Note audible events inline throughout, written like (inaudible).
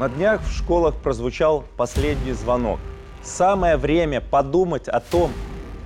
На днях в школах прозвучал последний звонок. Самое время подумать о том,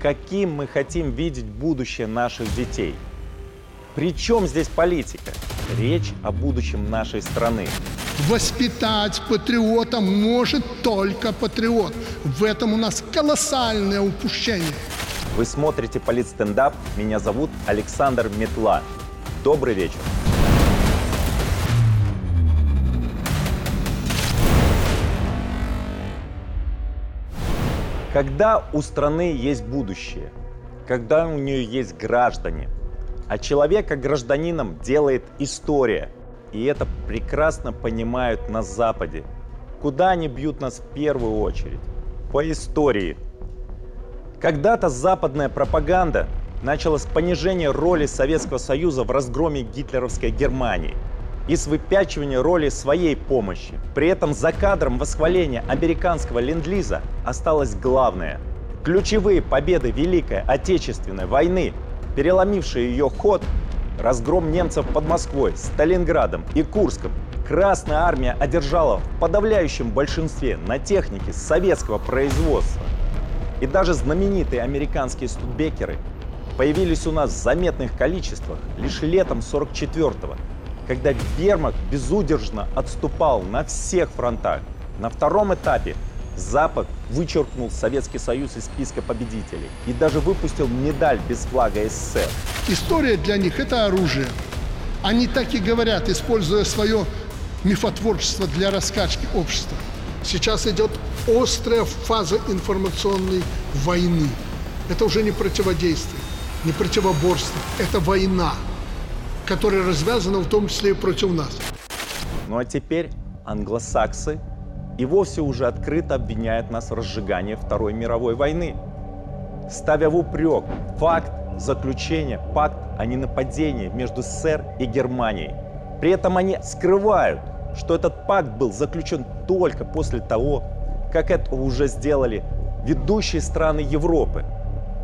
каким мы хотим видеть будущее наших детей. Причем здесь политика? Речь о будущем нашей страны. Воспитать патриота может только патриот. В этом у нас колоссальное упущение. Вы смотрите политстендап. Меня зовут Александр Метла. Добрый вечер. Когда у страны есть будущее, когда у нее есть граждане, а человека гражданином делает история, и это прекрасно понимают на Западе. Куда они бьют нас в первую очередь? По истории. Когда-то западная пропаганда начала с понижения роли Советского Союза в разгроме гитлеровской Германии – и с выпячивания роли своей помощи. При этом за кадром восхваления американского ленд-лиза осталось главное. Ключевые победы Великой Отечественной войны, переломившие ее ход, разгром немцев под Москвой, Сталинградом и Курском, Красная Армия одержала в подавляющем большинстве на технике советского производства. И даже знаменитые американские студбекеры появились у нас в заметных количествах лишь летом 44-го, когда Вермахт безудержно отступал на всех фронтах. На втором этапе Запад вычеркнул Советский Союз из списка победителей и даже выпустил медаль без флага СССР. История для них – это оружие. Они так и говорят, используя свое мифотворчество для раскачки общества. Сейчас идет острая фаза информационной войны. Это уже не противодействие, не противоборство, это война которая развязана в том числе и против нас. Ну а теперь англосаксы и вовсе уже открыто обвиняют нас в разжигании Второй мировой войны, ставя в упрек факт заключения пакт о ненападении между СССР и Германией. При этом они скрывают, что этот пакт был заключен только после того, как это уже сделали ведущие страны Европы.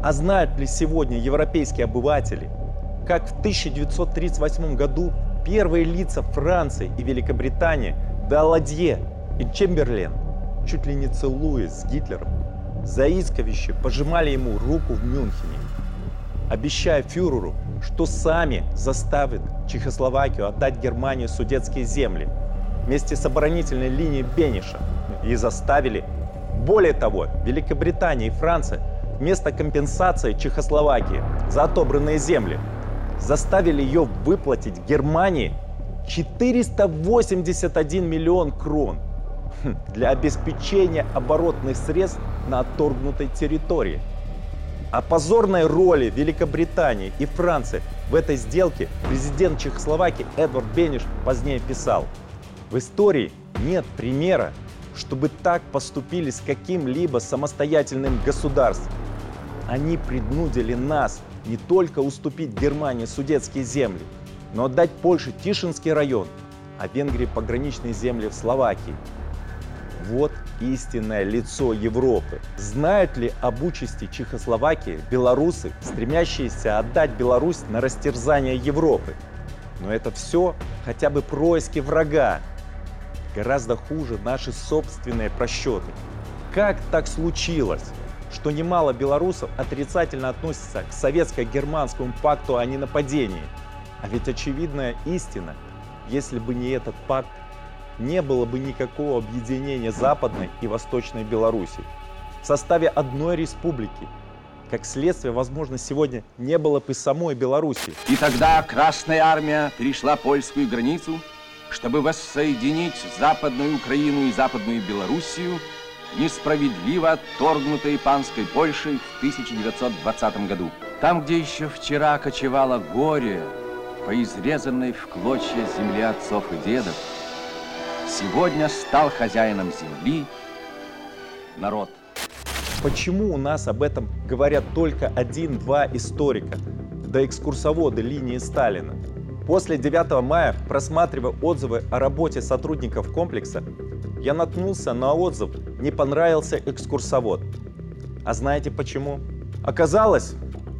А знают ли сегодня европейские обыватели, как в 1938 году первые лица Франции и Великобритании Даладье и Чемберлен, чуть ли не целуясь с Гитлером, заискивающе пожимали ему руку в Мюнхене, обещая фюреру, что сами заставят Чехословакию отдать Германии судетские земли вместе с оборонительной линией Бениша и заставили. Более того, Великобритания и Франция вместо компенсации Чехословакии за отобранные земли заставили ее выплатить Германии 481 миллион крон (laughs) для обеспечения оборотных средств на отторгнутой территории. О позорной роли Великобритании и Франции в этой сделке президент Чехословакии Эдвард Бениш позднее писал. В истории нет примера, чтобы так поступили с каким-либо самостоятельным государством. Они принудили нас не только уступить Германии судетские земли, но отдать Польше Тишинский район, а Венгрии пограничные земли в Словакии. Вот истинное лицо Европы. Знают ли об участи Чехословакии белорусы, стремящиеся отдать Беларусь на растерзание Европы? Но это все хотя бы происки врага. Гораздо хуже наши собственные просчеты. Как так случилось, что немало белорусов отрицательно относятся к советско-германскому пакту о ненападении. А ведь очевидная истина, если бы не этот пакт, не было бы никакого объединения Западной и Восточной Беларуси. В составе одной республики, как следствие, возможно, сегодня не было бы самой Беларуси. И тогда Красная Армия перешла польскую границу, чтобы воссоединить Западную Украину и Западную Белоруссию несправедливо отторгнутой панской Польшей в 1920 году. Там, где еще вчера кочевало горе по изрезанной в клочья земле отцов и дедов, сегодня стал хозяином земли народ. Почему у нас об этом говорят только один-два историка, да экскурсоводы линии Сталина? После 9 мая, просматривая отзывы о работе сотрудников комплекса, я наткнулся на отзыв «Не понравился экскурсовод». А знаете почему? Оказалось,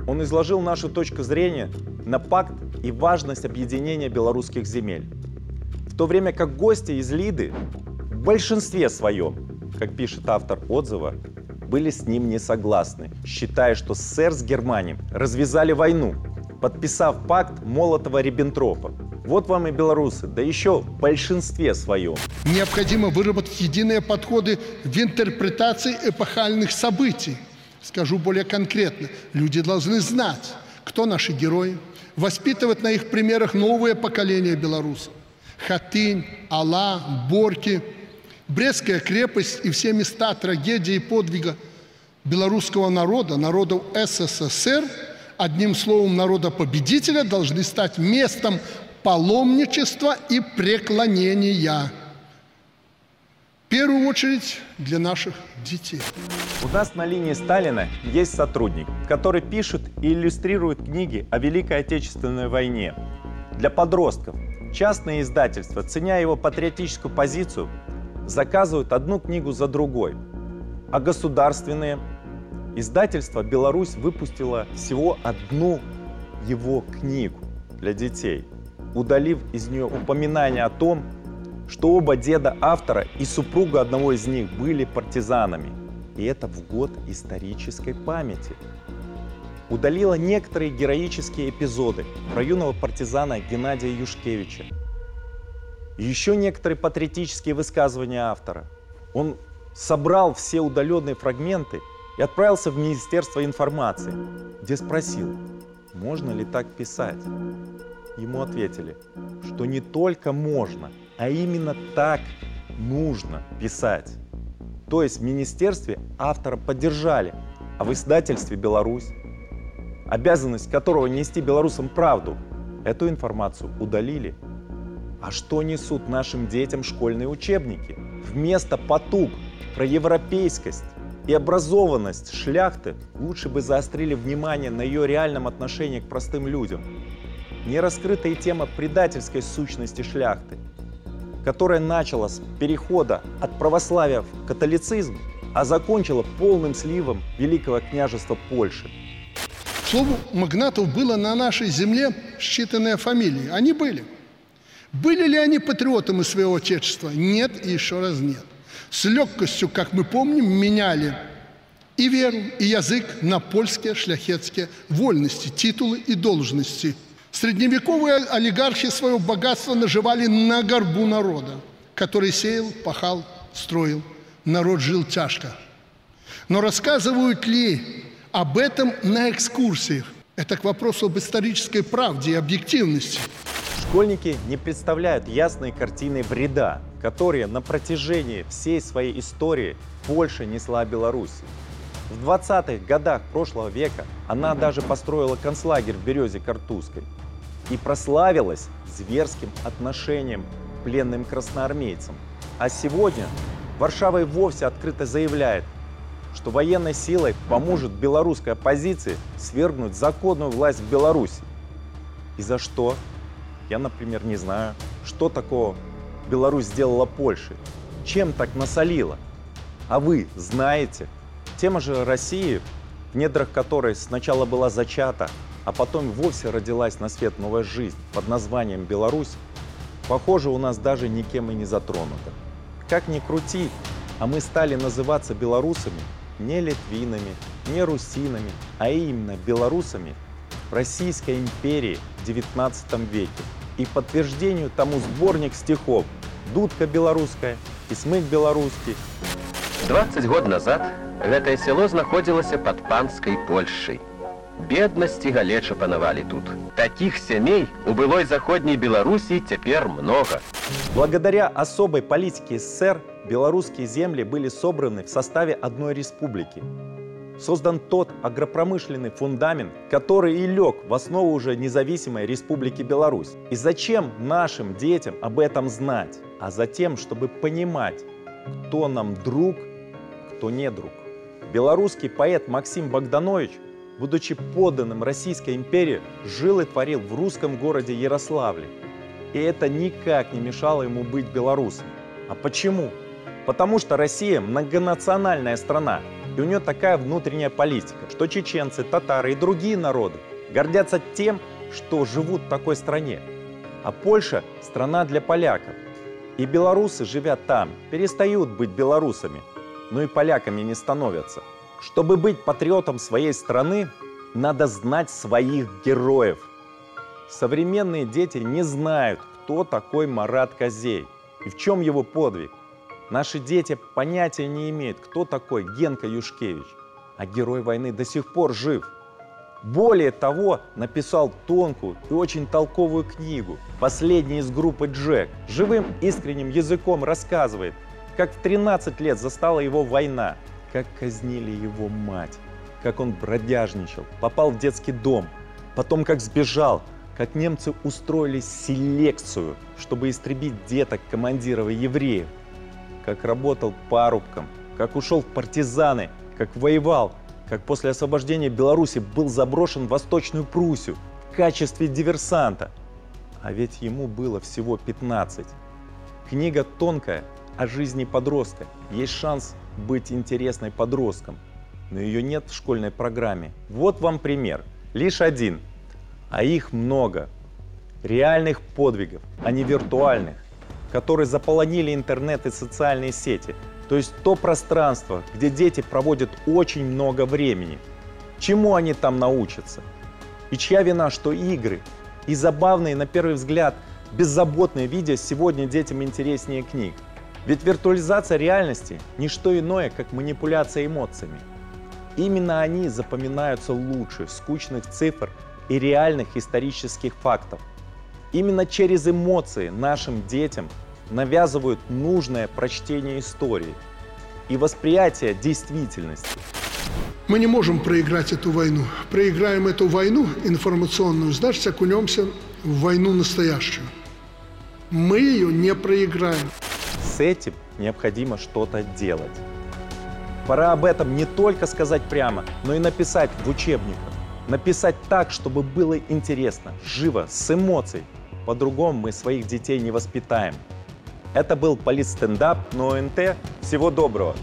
он изложил нашу точку зрения на пакт и важность объединения белорусских земель. В то время как гости из Лиды в большинстве своем, как пишет автор отзыва, были с ним не согласны, считая, что СССР с Германией развязали войну, подписав пакт Молотова-Риббентропа. Вот вам и белорусы, да еще в большинстве своем. Необходимо выработать единые подходы в интерпретации эпохальных событий. Скажу более конкретно. Люди должны знать, кто наши герои, воспитывать на их примерах новое поколение белорусов. Хатынь, Алла, Борки, Брестская крепость и все места трагедии и подвига белорусского народа, народов СССР, одним словом, народа-победителя, должны стать местом паломничества и преклонения. В первую очередь для наших детей. У нас на линии Сталина есть сотрудник, который пишет и иллюстрирует книги о Великой Отечественной войне. Для подростков частные издательства, ценя его патриотическую позицию, заказывают одну книгу за другой. А государственные издательства Беларусь выпустила всего одну его книгу для детей, удалив из нее упоминание о том, что оба деда автора и супруга одного из них были партизанами. И это в год исторической памяти. Удалила некоторые героические эпизоды про юного партизана Геннадия Юшкевича. Еще некоторые патриотические высказывания автора. Он собрал все удаленные фрагменты и отправился в Министерство информации, где спросил, можно ли так писать. Ему ответили, что не только можно, а именно так нужно писать. То есть в министерстве автора поддержали, а в издательстве «Беларусь», обязанность которого нести белорусам правду, эту информацию удалили. А что несут нашим детям школьные учебники? Вместо потуг про европейскость и образованность шляхты лучше бы заострили внимание на ее реальном отношении к простым людям. Не раскрытая тема предательской сущности шляхты – которая начала с перехода от православия в католицизм, а закончила полным сливом Великого княжества Польши. К слову, магнатов было на нашей земле считанные фамилии. Они были. Были ли они патриотами своего отечества? Нет и еще раз нет. С легкостью, как мы помним, меняли и веру, и язык на польские шляхетские вольности, титулы и должности – Средневековые олигархи своего богатства наживали на горбу народа, который сеял, пахал, строил. Народ жил тяжко. Но рассказывают ли об этом на экскурсиях? Это к вопросу об исторической правде и объективности. Школьники не представляют ясной картины вреда, которые на протяжении всей своей истории Польша несла Беларуси. В 20-х годах прошлого века она даже построила концлагерь в Березе Картузской и прославилась зверским отношением к пленным красноармейцам. А сегодня Варшава и вовсе открыто заявляет, что военной силой поможет белорусской оппозиции свергнуть законную власть в Беларуси. И за что? Я, например, не знаю, что такого Беларусь сделала Польше, чем так насолила. А вы знаете? Тема же России, в недрах которой сначала была зачата, а потом вовсе родилась на свет новая жизнь под названием Беларусь, похоже, у нас даже никем и не затронута. Как ни крути, а мы стали называться белорусами не литвинами, не русинами, а именно белорусами Российской империи в 19 веке. И подтверждению тому сборник стихов «Дудка белорусская» и «Смык белорусский». 20 год назад гэтае село знаходзілася под панской Польшей Беднасць і галеча панавалі тут. Таких семей у былой заходняй Беларусі цяпер много. Благодаря особой политике СССР белорусские земли были собраны в составе одной республики. Создан тот агропромышленный фундамент, который и лег в основу уже независимой Республики Беларусь. И зачем нашим детям об этом знать? А затем, чтобы понимать, кто нам друг, кто не друг. Белорусский поэт Максим Богданович – будучи подданным Российской империи, жил и творил в русском городе Ярославле. И это никак не мешало ему быть белорусом. А почему? Потому что Россия многонациональная страна, и у нее такая внутренняя политика, что чеченцы, татары и другие народы гордятся тем, что живут в такой стране. А Польша – страна для поляков. И белорусы, живя там, перестают быть белорусами, но и поляками не становятся. Чтобы быть патриотом своей страны, надо знать своих героев. Современные дети не знают, кто такой Марат Козей и в чем его подвиг. Наши дети понятия не имеют, кто такой Генка Юшкевич, а герой войны до сих пор жив. Более того, написал тонкую и очень толковую книгу «Последний из группы Джек». Живым искренним языком рассказывает, как в 13 лет застала его война, как казнили его мать, как он бродяжничал, попал в детский дом, потом как сбежал, как немцы устроили селекцию, чтобы истребить деток командиров и евреев, как работал парубком, как ушел в партизаны, как воевал, как после освобождения Беларуси был заброшен в Восточную Пруссию в качестве диверсанта. А ведь ему было всего 15. Книга тонкая о жизни подростка. Есть шанс быть интересной подростком, но ее нет в школьной программе. Вот вам пример. Лишь один – а их много. Реальных подвигов, а не виртуальных, которые заполонили интернет и социальные сети. То есть то пространство, где дети проводят очень много времени. Чему они там научатся? И чья вина, что игры и забавные, на первый взгляд, беззаботные видео сегодня детям интереснее книг. Ведь виртуализация реальности – не что иное, как манипуляция эмоциями. Именно они запоминаются лучше скучных цифр и реальных исторических фактов. Именно через эмоции нашим детям навязывают нужное прочтение истории и восприятие действительности. Мы не можем проиграть эту войну. Проиграем эту войну информационную, значит, окунемся в войну настоящую. Мы ее не проиграем. С этим необходимо что-то делать. Пора об этом не только сказать прямо, но и написать в учебниках. Написать так, чтобы было интересно, живо, с эмоцией. По-другому мы своих детей не воспитаем. Это был политстендап на ОНТ. Всего доброго!